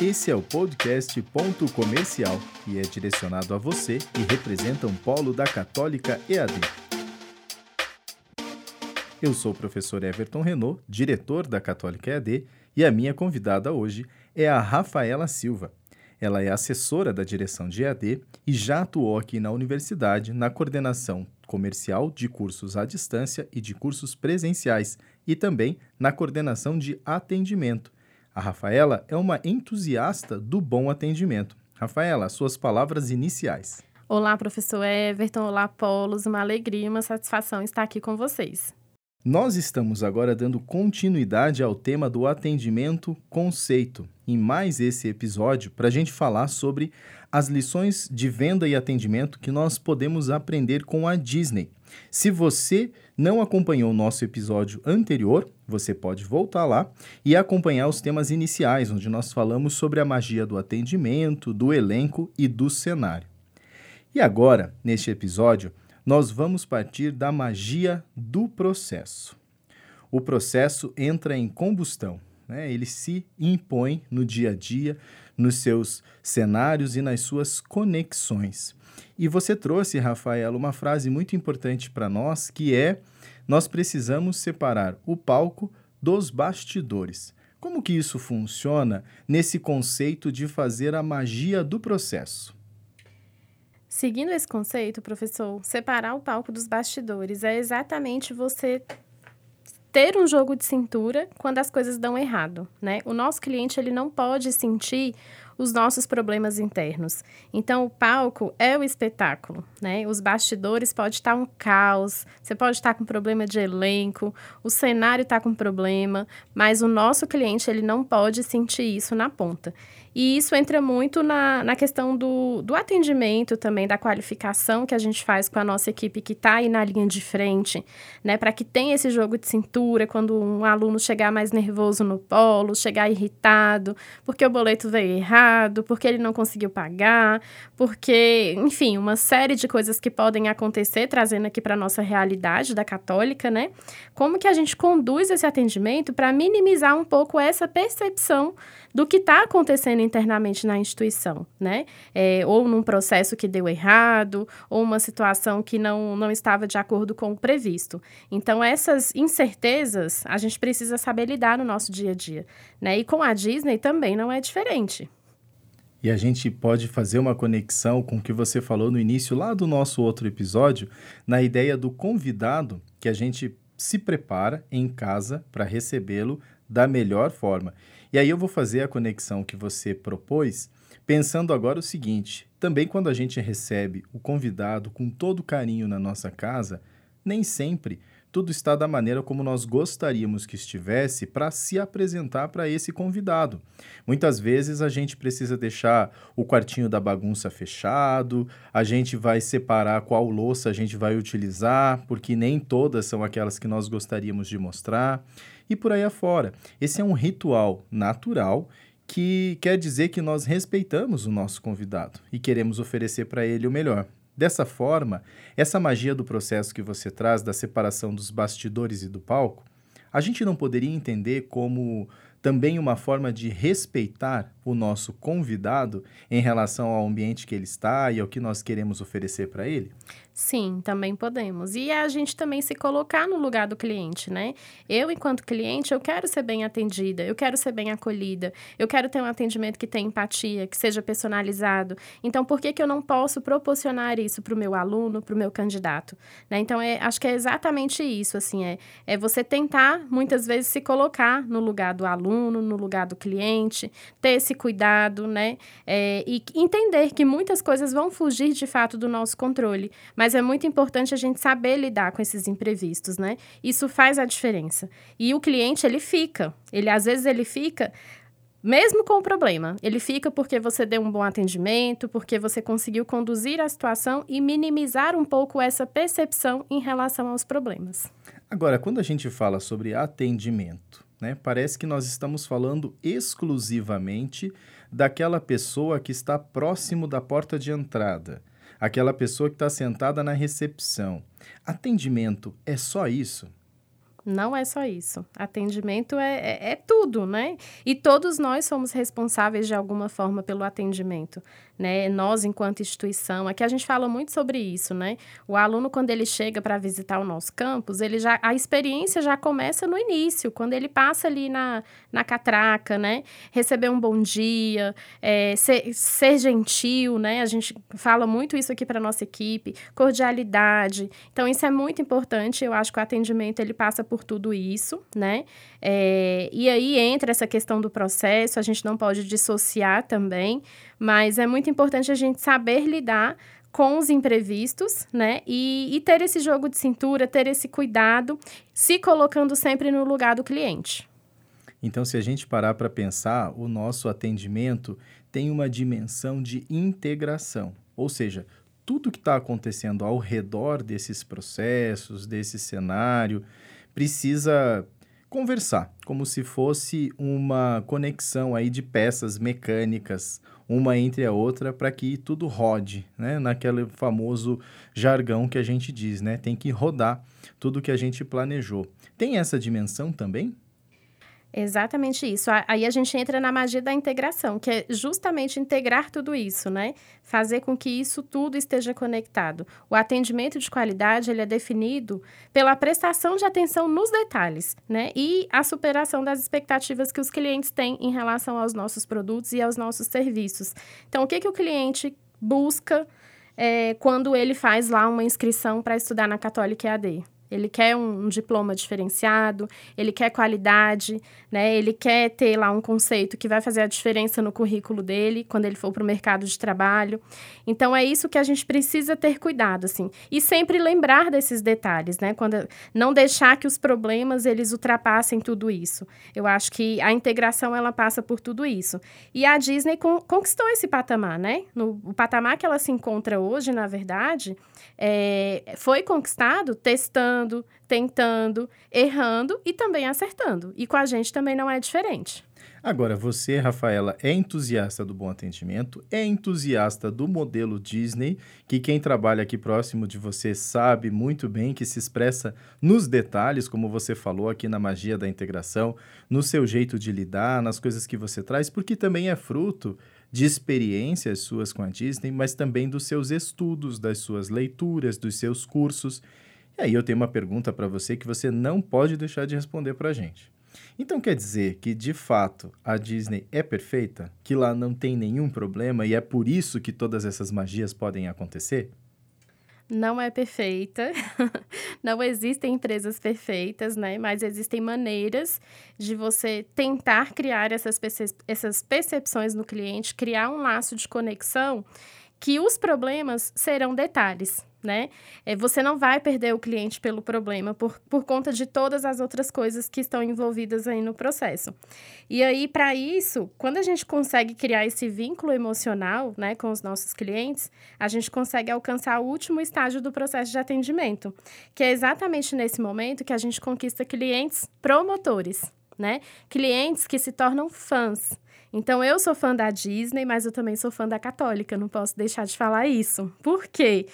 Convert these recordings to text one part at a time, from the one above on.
Esse é o podcast Ponto Comercial e é direcionado a você que representa um polo da Católica EAD. Eu sou o professor Everton Renault, diretor da Católica EAD, e a minha convidada hoje é a Rafaela Silva. Ela é assessora da direção de EAD e já atuou aqui na universidade na coordenação comercial de cursos à distância e de cursos presenciais e também na coordenação de atendimento. A Rafaela é uma entusiasta do bom atendimento. Rafaela, suas palavras iniciais. Olá, professor Everton. Olá, Polos. Uma alegria e uma satisfação estar aqui com vocês. Nós estamos agora dando continuidade ao tema do atendimento conceito, em mais esse episódio, para a gente falar sobre as lições de venda e atendimento que nós podemos aprender com a Disney. Se você não acompanhou o nosso episódio anterior, você pode voltar lá e acompanhar os temas iniciais, onde nós falamos sobre a magia do atendimento, do elenco e do cenário. E agora, neste episódio, nós vamos partir da magia do processo. O processo entra em combustão, né? ele se impõe no dia a dia, nos seus cenários e nas suas conexões. E você trouxe, Rafaela, uma frase muito importante para nós, que é: nós precisamos separar o palco dos bastidores. Como que isso funciona nesse conceito de fazer a magia do processo? Seguindo esse conceito, professor, separar o palco dos bastidores é exatamente você ter um jogo de cintura quando as coisas dão errado, né? O nosso cliente ele não pode sentir os nossos problemas internos. Então, o palco é o espetáculo, né? Os bastidores pode estar um caos, você pode estar com problema de elenco, o cenário está com problema, mas o nosso cliente ele não pode sentir isso na ponta. E isso entra muito na, na questão do, do atendimento também, da qualificação que a gente faz com a nossa equipe que está aí na linha de frente, né? Para que tenha esse jogo de cintura quando um aluno chegar mais nervoso no polo, chegar irritado, porque o boleto veio errado, porque ele não conseguiu pagar, porque, enfim, uma série de coisas que podem acontecer, trazendo aqui para a nossa realidade da católica, né? Como que a gente conduz esse atendimento para minimizar um pouco essa percepção do que está acontecendo internamente na instituição, né? É, ou num processo que deu errado, ou uma situação que não, não estava de acordo com o previsto. Então, essas incertezas a gente precisa saber lidar no nosso dia a dia, né? E com a Disney também não é diferente. E a gente pode fazer uma conexão com o que você falou no início lá do nosso outro episódio, na ideia do convidado que a gente se prepara em casa para recebê-lo da melhor forma. E aí eu vou fazer a conexão que você propôs, pensando agora o seguinte: também quando a gente recebe o convidado com todo carinho na nossa casa, nem sempre tudo está da maneira como nós gostaríamos que estivesse para se apresentar para esse convidado. Muitas vezes a gente precisa deixar o quartinho da bagunça fechado, a gente vai separar qual louça a gente vai utilizar, porque nem todas são aquelas que nós gostaríamos de mostrar e por aí afora. Esse é um ritual natural que quer dizer que nós respeitamos o nosso convidado e queremos oferecer para ele o melhor. Dessa forma, essa magia do processo que você traz da separação dos bastidores e do palco, a gente não poderia entender como também uma forma de respeitar o nosso convidado em relação ao ambiente que ele está e ao que nós queremos oferecer para ele? Sim, também podemos. E a gente também se colocar no lugar do cliente, né? Eu, enquanto cliente, eu quero ser bem atendida, eu quero ser bem acolhida, eu quero ter um atendimento que tenha empatia, que seja personalizado. Então, por que, que eu não posso proporcionar isso para o meu aluno, para o meu candidato? Né? Então, é, acho que é exatamente isso, assim, é, é você tentar, muitas vezes, se colocar no lugar do aluno, no lugar do cliente, ter esse cuidado, né? É, e entender que muitas coisas vão fugir, de fato, do nosso controle, mas é muito importante a gente saber lidar com esses imprevistos, né? Isso faz a diferença. E o cliente, ele fica. Ele, às vezes, ele fica mesmo com o problema, ele fica porque você deu um bom atendimento, porque você conseguiu conduzir a situação e minimizar um pouco essa percepção em relação aos problemas. Agora, quando a gente fala sobre atendimento, né, parece que nós estamos falando exclusivamente daquela pessoa que está próximo da porta de entrada aquela pessoa que está sentada na recepção. Atendimento é só isso? Não é só isso. Atendimento é, é, é, tudo, né? E todos nós somos responsáveis de alguma forma pelo atendimento, né? Nós, enquanto instituição, aqui a gente fala muito sobre isso, né? O aluno, quando ele chega para visitar o nosso campus, ele já, a experiência já começa no início, quando ele passa ali na, na catraca, né? Receber um bom dia, é, ser, ser gentil, né? A gente fala muito isso aqui para nossa equipe, cordialidade. Então, isso é muito importante. Eu acho que o atendimento ele passa por por tudo isso, né? É, e aí entra essa questão do processo, a gente não pode dissociar também, mas é muito importante a gente saber lidar com os imprevistos, né? E, e ter esse jogo de cintura, ter esse cuidado, se colocando sempre no lugar do cliente. Então, se a gente parar para pensar, o nosso atendimento tem uma dimensão de integração, ou seja, tudo que está acontecendo ao redor desses processos, desse cenário, precisa conversar, como se fosse uma conexão aí de peças mecânicas, uma entre a outra, para que tudo rode, né? Naquele famoso jargão que a gente diz, né? Tem que rodar tudo que a gente planejou. Tem essa dimensão também? Exatamente isso. Aí a gente entra na magia da integração, que é justamente integrar tudo isso, né? Fazer com que isso tudo esteja conectado. O atendimento de qualidade, ele é definido pela prestação de atenção nos detalhes, né? E a superação das expectativas que os clientes têm em relação aos nossos produtos e aos nossos serviços. Então, o que, que o cliente busca é, quando ele faz lá uma inscrição para estudar na Católica EAD? Ele quer um, um, diploma diferenciado, ele quer qualidade, né? Ele quer ter lá um conceito que vai fazer a diferença no currículo dele quando ele for para o mercado de trabalho. Então é isso que a gente precisa ter cuidado, assim, e sempre lembrar desses detalhes, né? Quando não deixar que os problemas eles ultrapassem tudo isso. Eu acho que a integração ela passa por tudo isso. E a Disney con conquistou esse patamar, né? No o patamar que ela se encontra hoje, na verdade, é, foi conquistado testando, tentando, errando e também acertando. E com a gente também não é diferente. Agora, você, Rafaela, é entusiasta do bom atendimento, é entusiasta do modelo Disney, que quem trabalha aqui próximo de você sabe muito bem que se expressa nos detalhes, como você falou aqui na magia da integração, no seu jeito de lidar, nas coisas que você traz, porque também é fruto de experiências suas com a Disney, mas também dos seus estudos, das suas leituras, dos seus cursos. E aí eu tenho uma pergunta para você que você não pode deixar de responder para a gente. Então quer dizer que, de fato, a Disney é perfeita? Que lá não tem nenhum problema e é por isso que todas essas magias podem acontecer? não é perfeita, não existem empresas perfeitas, né? Mas existem maneiras de você tentar criar essas, percep essas percepções no cliente, criar um laço de conexão que os problemas serão detalhes né? É, você não vai perder o cliente pelo problema por, por conta de todas as outras coisas que estão envolvidas aí no processo. E aí, para isso, quando a gente consegue criar esse vínculo emocional, né, com os nossos clientes, a gente consegue alcançar o último estágio do processo de atendimento, que é exatamente nesse momento que a gente conquista clientes promotores, né? Clientes que se tornam fãs. Então, eu sou fã da Disney, mas eu também sou fã da Católica, não posso deixar de falar isso. Por quê?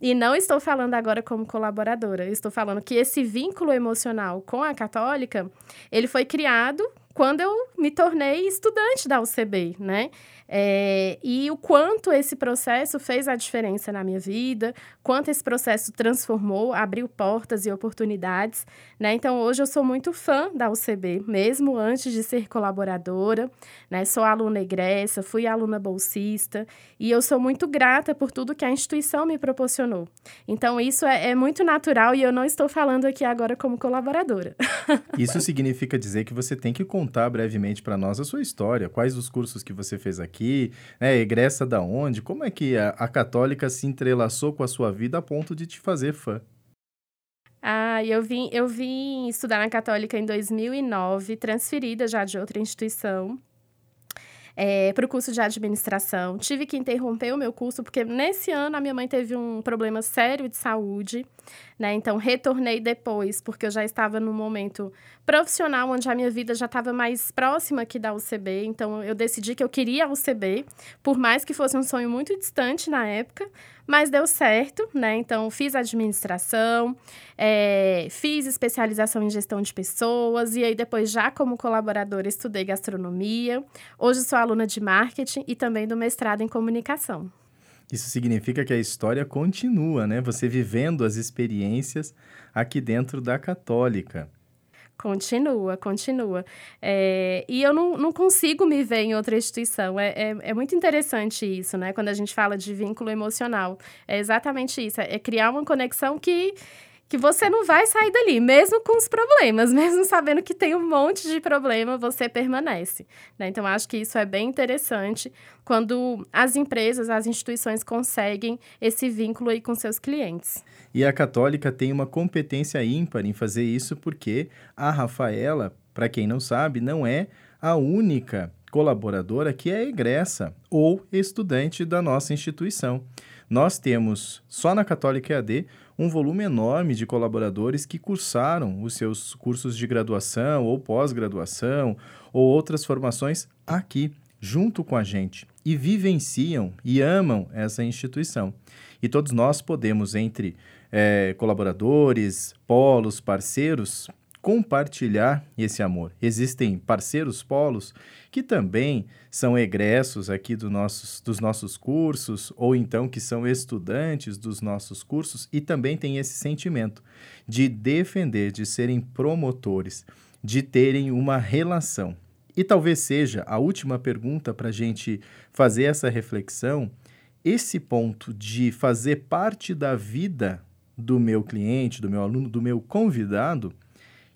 E não estou falando agora como colaboradora, estou falando que esse vínculo emocional com a católica, ele foi criado quando eu me tornei estudante da UCB, né? É, e o quanto esse processo fez a diferença na minha vida, quanto esse processo transformou, abriu portas e oportunidades, né? Então, hoje eu sou muito fã da UCB, mesmo antes de ser colaboradora, né? Sou aluna egressa, fui aluna bolsista e eu sou muito grata por tudo que a instituição me proporcionou. Então, isso é, é muito natural e eu não estou falando aqui agora como colaboradora. Isso significa dizer que você tem que contar brevemente para nós a sua história, quais os cursos que você fez aqui, né? Egressa da onde? Como é que a, a católica se entrelaçou com a sua vida a ponto de te fazer fã? Ah, eu vim, eu vim estudar na Católica em 2009, transferida já de outra instituição é, para o curso de administração. Tive que interromper o meu curso, porque nesse ano a minha mãe teve um problema sério de saúde, né? Então, retornei depois, porque eu já estava num momento profissional onde a minha vida já estava mais próxima aqui da UCB. Então, eu decidi que eu queria a UCB, por mais que fosse um sonho muito distante na época, mas deu certo, né? Então, fiz administração, é, fiz especialização em gestão de pessoas, e aí depois, já como colaboradora, estudei gastronomia. Hoje sou aluna de marketing e também do mestrado em comunicação. Isso significa que a história continua, né? Você vivendo as experiências aqui dentro da Católica. Continua, continua. É, e eu não, não consigo me ver em outra instituição. É, é, é, muito interessante isso, né? Quando a gente fala de vínculo emocional. É exatamente isso. É criar uma conexão que que você não vai sair dali, mesmo com os problemas, mesmo sabendo que tem um monte de problema, você permanece. Né? Então, acho que isso é bem interessante quando as empresas, as instituições conseguem esse vínculo aí com seus clientes. E a Católica tem uma competência ímpar em fazer isso, porque a Rafaela, para quem não sabe, não é a única colaboradora que é egressa ou estudante da nossa instituição. Nós temos, só na Católica EAD, um volume enorme de colaboradores que cursaram os seus cursos de graduação ou pós-graduação ou outras formações aqui, junto com a gente, e vivenciam e amam essa instituição. E todos nós podemos, entre é, colaboradores, polos, parceiros, compartilhar esse amor. Existem parceiros polos que também são egressos aqui do nossos, dos nossos cursos, ou então que são estudantes dos nossos cursos e também têm esse sentimento de defender, de serem promotores, de terem uma relação. E talvez seja a última pergunta para a gente fazer essa reflexão, esse ponto de fazer parte da vida do meu cliente, do meu aluno, do meu convidado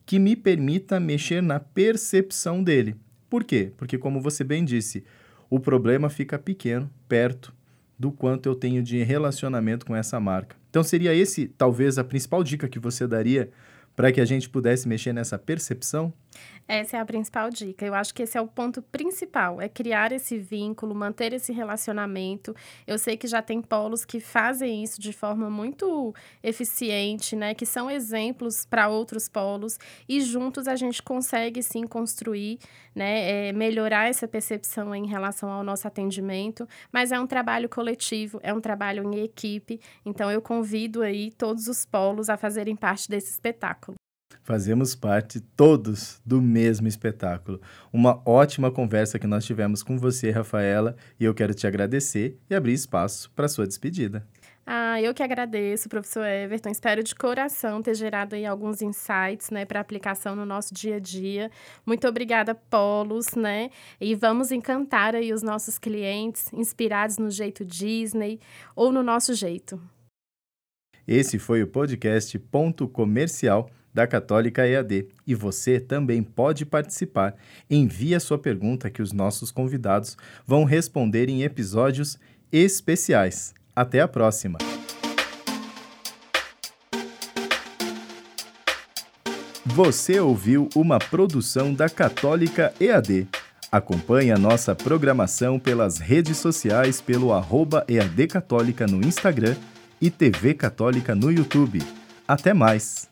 que me permita mexer na percepção dele. Por quê? Porque, como você bem disse, o problema fica pequeno, perto do quanto eu tenho de relacionamento com essa marca. Então, seria esse, talvez, a principal dica que você daria para que a gente pudesse mexer nessa percepção? Essa é a principal dica. Eu acho que esse é o ponto principal, é criar esse vínculo, manter esse relacionamento. Eu sei que já tem polos que fazem isso de forma muito eficiente, né, que são exemplos para outros polos e juntos a gente consegue sim construir, né, é, melhorar essa percepção em relação ao nosso atendimento, mas é um trabalho coletivo, é um trabalho em equipe. Então eu convido aí todos os polos a fazerem parte desse espetáculo. Fazemos parte todos do mesmo espetáculo. Uma ótima conversa que nós tivemos com você, Rafaela, e eu quero te agradecer e abrir espaço para sua despedida. Ah, eu que agradeço, professor Everton. Espero de coração ter gerado aí alguns insights, né, para aplicação no nosso dia a dia. Muito obrigada, Polos, né? E vamos encantar aí os nossos clientes, inspirados no jeito Disney ou no nosso jeito. Esse foi o podcast Ponto Comercial da Católica EAD e você também pode participar. Envie a sua pergunta que os nossos convidados vão responder em episódios especiais. Até a próxima! Você ouviu uma produção da Católica EAD. Acompanhe a nossa programação pelas redes sociais pelo arroba EAD Católica no Instagram e TV Católica no YouTube. Até mais!